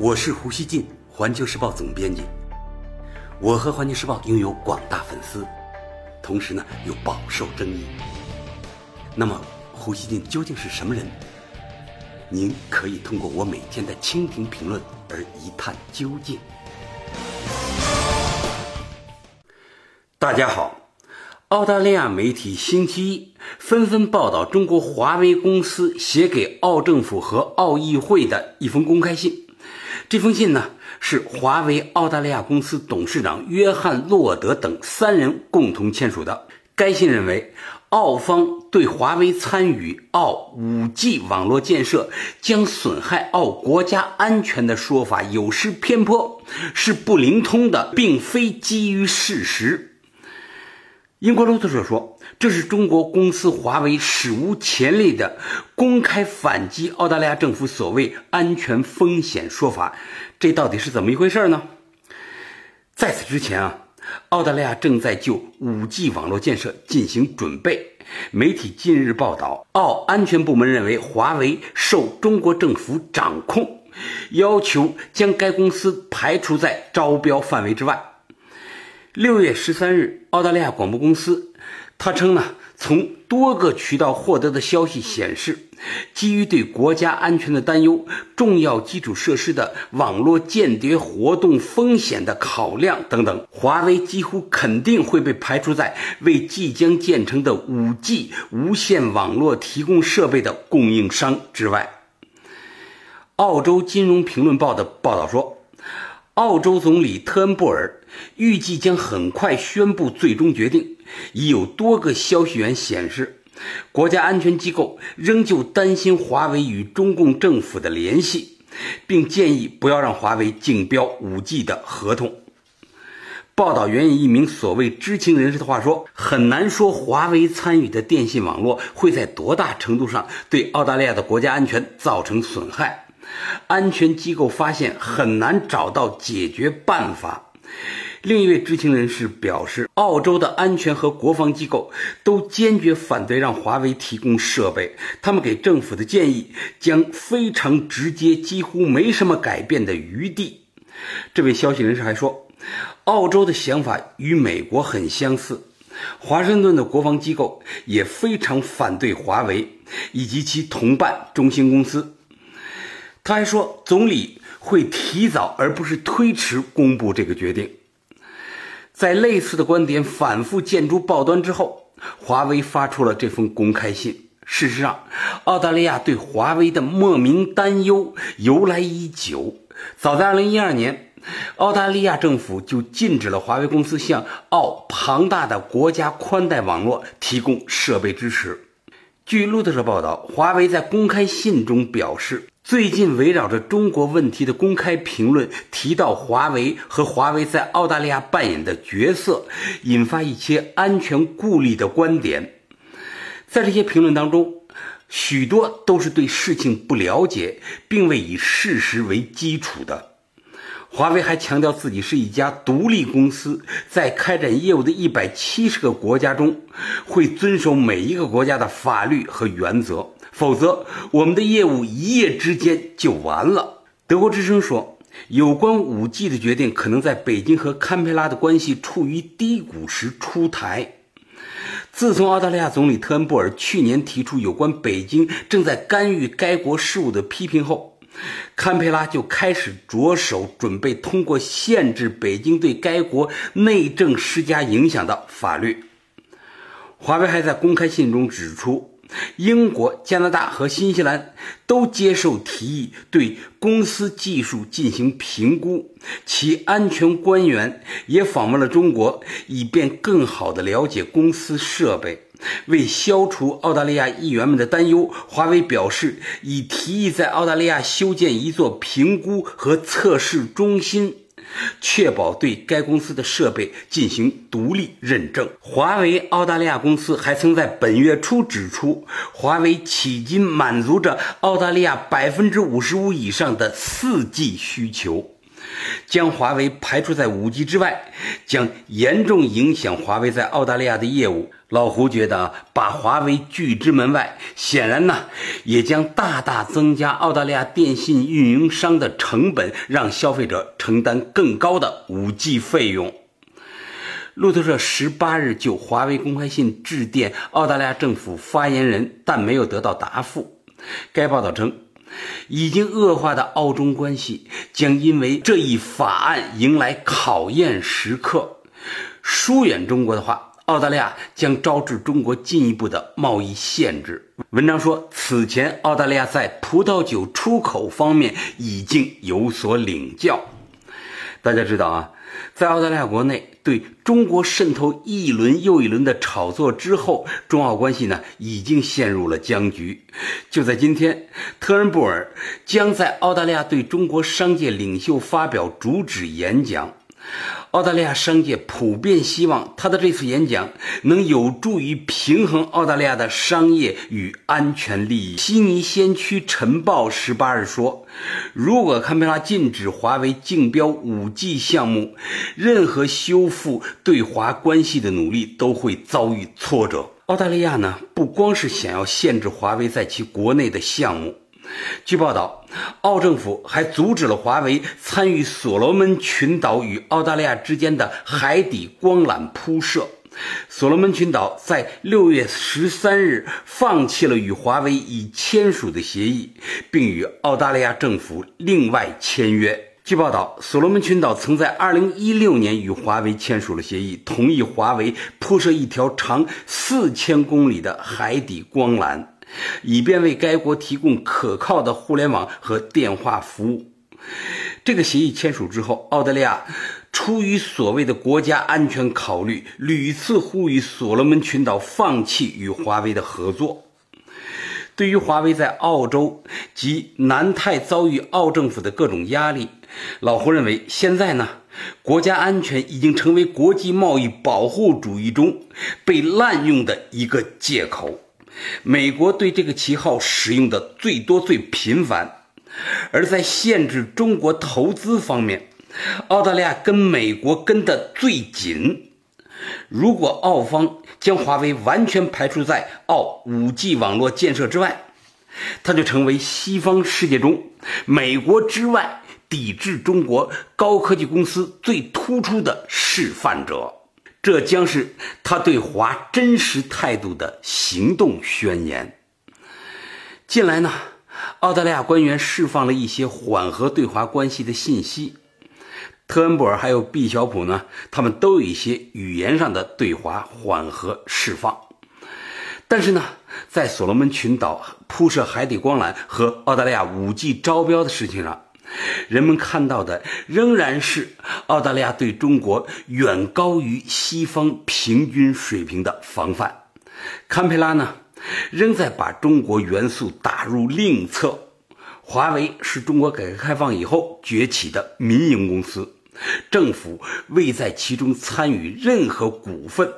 我是胡锡进，环球时报总编辑。我和环球时报拥有广大粉丝，同时呢又饱受争议。那么，胡锡进究竟是什么人？您可以通过我每天的蜻蜓评论而一探究竟。大家好。澳大利亚媒体星期一纷纷报道，中国华为公司写给澳政府和奥议会的一封公开信。这封信呢，是华为澳大利亚公司董事长约翰·洛德等三人共同签署的。该信认为，澳方对华为参与澳 5G 网络建设将损害澳国家安全的说法有失偏颇，是不灵通的，并非基于事实。英国路透社说，这是中国公司华为史无前例的公开反击澳大利亚政府所谓安全风险说法。这到底是怎么一回事呢？在此之前啊，澳大利亚正在就 5G 网络建设进行准备。媒体近日报道，澳安全部门认为华为受中国政府掌控，要求将该公司排除在招标范围之外。六月十三日，澳大利亚广播公司，他称呢，从多个渠道获得的消息显示，基于对国家安全的担忧、重要基础设施的网络间谍活动风险的考量等等，华为几乎肯定会被排除在为即将建成的五 G 无线网络提供设备的供应商之外。澳洲金融评论报的报道说。澳洲总理特恩布尔预计将很快宣布最终决定。已有多个消息源显示，国家安全机构仍旧担心华为与中共政府的联系，并建议不要让华为竞标 5G 的合同。报道援引一名所谓知情人士的话说：“很难说华为参与的电信网络会在多大程度上对澳大利亚的国家安全造成损害。”安全机构发现很难找到解决办法。另一位知情人士表示，澳洲的安全和国防机构都坚决反对让华为提供设备。他们给政府的建议将非常直接，几乎没什么改变的余地。这位消息人士还说，澳洲的想法与美国很相似。华盛顿的国防机构也非常反对华为以及其同伴中兴公司。他还说，总理会提早而不是推迟公布这个决定。在类似的观点反复见诸报端之后，华为发出了这封公开信。事实上，澳大利亚对华为的莫名担忧由来已久。早在2012年，澳大利亚政府就禁止了华为公司向澳庞大的国家宽带网络提供设备支持。据路透社报道，华为在公开信中表示。最近围绕着中国问题的公开评论提到华为和华为在澳大利亚扮演的角色，引发一些安全顾虑的观点。在这些评论当中，许多都是对事情不了解，并未以事实为基础的。华为还强调自己是一家独立公司，在开展业务的一百七十个国家中，会遵守每一个国家的法律和原则。否则，我们的业务一夜之间就完了。德国之声说，有关 5G 的决定可能在北京和堪培拉的关系处于低谷时出台。自从澳大利亚总理特恩布尔去年提出有关北京正在干预该国事务的批评后，堪培拉就开始着手准备通过限制北京对该国内政施加影响的法律。华为还在公开信中指出。英国、加拿大和新西兰都接受提议，对公司技术进行评估。其安全官员也访问了中国，以便更好地了解公司设备。为消除澳大利亚议员们的担忧，华为表示已提议在澳大利亚修建一座评估和测试中心。确保对该公司的设备进行独立认证。华为澳大利亚公司还曾在本月初指出，华为迄今满足着澳大利亚百分之五十五以上的四 G 需求。将华为排除在五 G 之外，将严重影响华为在澳大利亚的业务。老胡觉得把华为拒之门外，显然呢，也将大大增加澳大利亚电信运营商的成本，让消费者承担更高的五 G 费用。路透社十八日就华为公开信致电澳大利亚政府发言人，但没有得到答复。该报道称。已经恶化的澳中关系将因为这一法案迎来考验时刻。疏远中国的话，澳大利亚将招致中国进一步的贸易限制。文章说，此前澳大利亚在葡萄酒出口方面已经有所领教。大家知道啊。在澳大利亚国内对中国渗透一轮又一轮的炒作之后，中澳关系呢已经陷入了僵局。就在今天，特恩布尔将在澳大利亚对中国商界领袖发表主旨演讲。澳大利亚商界普遍希望他的这次演讲能有助于平衡澳大利亚的商业与安全利益。悉尼先驱晨报十八日说，如果堪培拉禁止华为竞标五 G 项目，任何修复对华关系的努力都会遭遇挫折。澳大利亚呢，不光是想要限制华为在其国内的项目。据报道，澳政府还阻止了华为参与所罗门群岛与澳大利亚之间的海底光缆铺设。所罗门群岛在六月十三日放弃了与华为已签署的协议，并与澳大利亚政府另外签约。据报道，所罗门群岛曾在二零一六年与华为签署了协议，同意华为铺设一条长四千公里的海底光缆。以便为该国提供可靠的互联网和电话服务。这个协议签署之后，澳大利亚出于所谓的国家安全考虑，屡次呼吁所罗门群岛放弃与华为的合作。对于华为在澳洲及南太遭遇澳政府的各种压力，老胡认为，现在呢，国家安全已经成为国际贸易保护主义中被滥用的一个借口。美国对这个旗号使用的最多、最频繁，而在限制中国投资方面，澳大利亚跟美国跟得最紧。如果澳方将华为完全排除在澳 5G 网络建设之外，它就成为西方世界中美国之外抵制中国高科技公司最突出的示范者。这将是他对华真实态度的行动宣言。近来呢，澳大利亚官员释放了一些缓和对华关系的信息，特恩布尔还有毕晓普呢，他们都有一些语言上的对华缓和释放。但是呢，在所罗门群岛铺设海底光缆和澳大利亚五 G 招标的事情上。人们看到的仍然是澳大利亚对中国远高于西方平均水平的防范。堪培拉呢，仍在把中国元素打入另册。华为是中国改革开放以后崛起的民营公司，政府未在其中参与任何股份。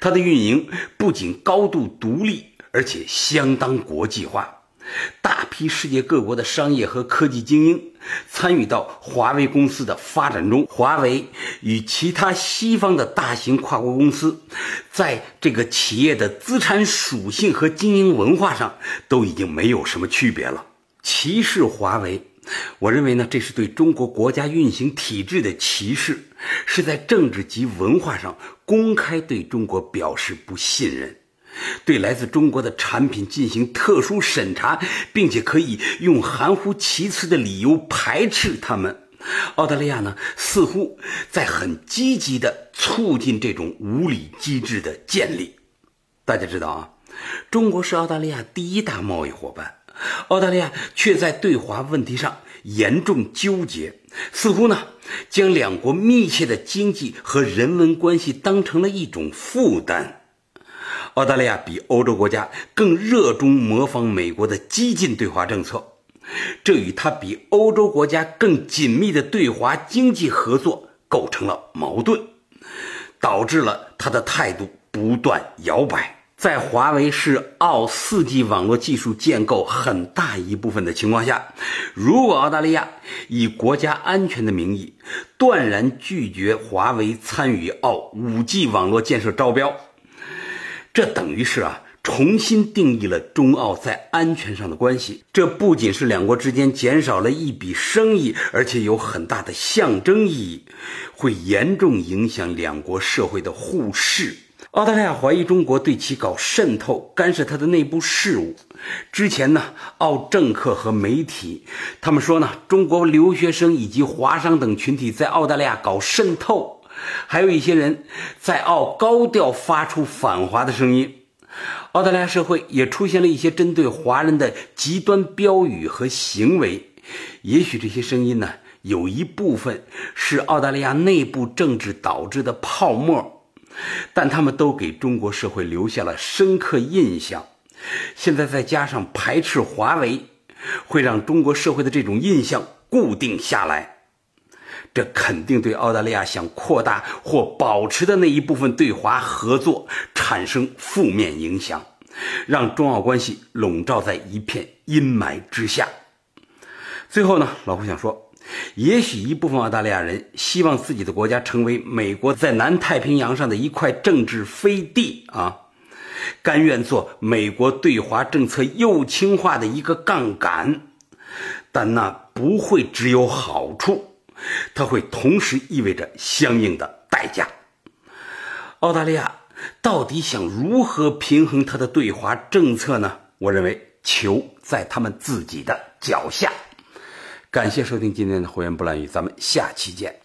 它的运营不仅高度独立，而且相当国际化。大批世界各国的商业和科技精英参与到华为公司的发展中。华为与其他西方的大型跨国公司，在这个企业的资产属性和经营文化上都已经没有什么区别了。歧视华为，我认为呢，这是对中国国家运行体制的歧视，是在政治及文化上公开对中国表示不信任。对来自中国的产品进行特殊审查，并且可以用含糊其辞的理由排斥他们。澳大利亚呢，似乎在很积极地促进这种无理机制的建立。大家知道啊，中国是澳大利亚第一大贸易伙伴，澳大利亚却在对华问题上严重纠结，似乎呢，将两国密切的经济和人文关系当成了一种负担。澳大利亚比欧洲国家更热衷模仿美国的激进对华政策，这与它比欧洲国家更紧密的对华经济合作构成了矛盾，导致了他的态度不断摇摆。在华为是澳 4G 网络技术建构很大一部分的情况下，如果澳大利亚以国家安全的名义断然拒绝华为参与澳 5G 网络建设招标，这等于是啊重新定义了中澳在安全上的关系。这不仅是两国之间减少了一笔生意，而且有很大的象征意义，会严重影响两国社会的互视。澳大利亚怀疑中国对其搞渗透、干涉他的内部事务。之前呢，澳政客和媒体他们说呢，中国留学生以及华商等群体在澳大利亚搞渗透，还有一些人在澳高调发出反华的声音。澳大利亚社会也出现了一些针对华人的极端标语和行为。也许这些声音呢，有一部分是澳大利亚内部政治导致的泡沫。但他们都给中国社会留下了深刻印象，现在再加上排斥华为，会让中国社会的这种印象固定下来，这肯定对澳大利亚想扩大或保持的那一部分对华合作产生负面影响，让中澳关系笼罩在一片阴霾之下。最后呢，老胡想说。也许一部分澳大利亚人希望自己的国家成为美国在南太平洋上的一块政治飞地啊，甘愿做美国对华政策右倾化的一个杠杆，但那不会只有好处，它会同时意味着相应的代价。澳大利亚到底想如何平衡它的对华政策呢？我认为球在他们自己的脚下。感谢收听今天的《火焰不烂语》，咱们下期见。